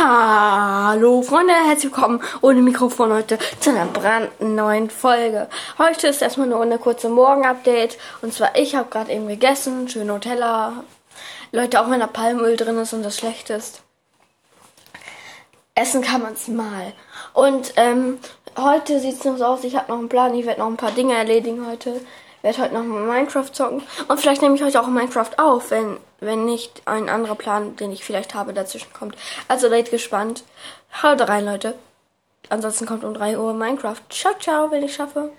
Hallo Freunde, herzlich willkommen ohne Mikrofon heute zu einer brandneuen Folge. Heute ist erstmal nur eine kurze Morgen-Update. Und zwar, ich habe gerade eben gegessen, schön Nutella. Leute, auch wenn da Palmöl drin ist und das schlecht ist. Essen kann man es mal. Und ähm, heute sieht es noch so aus, ich habe noch einen Plan, ich werde noch ein paar Dinge erledigen heute werde heute noch mal Minecraft zocken. Und vielleicht nehme ich heute auch Minecraft auf, wenn, wenn nicht ein anderer Plan, den ich vielleicht habe, dazwischen kommt. Also seid gespannt. Haut rein, Leute. Ansonsten kommt um 3 Uhr Minecraft. Ciao, ciao, wenn ich schaffe.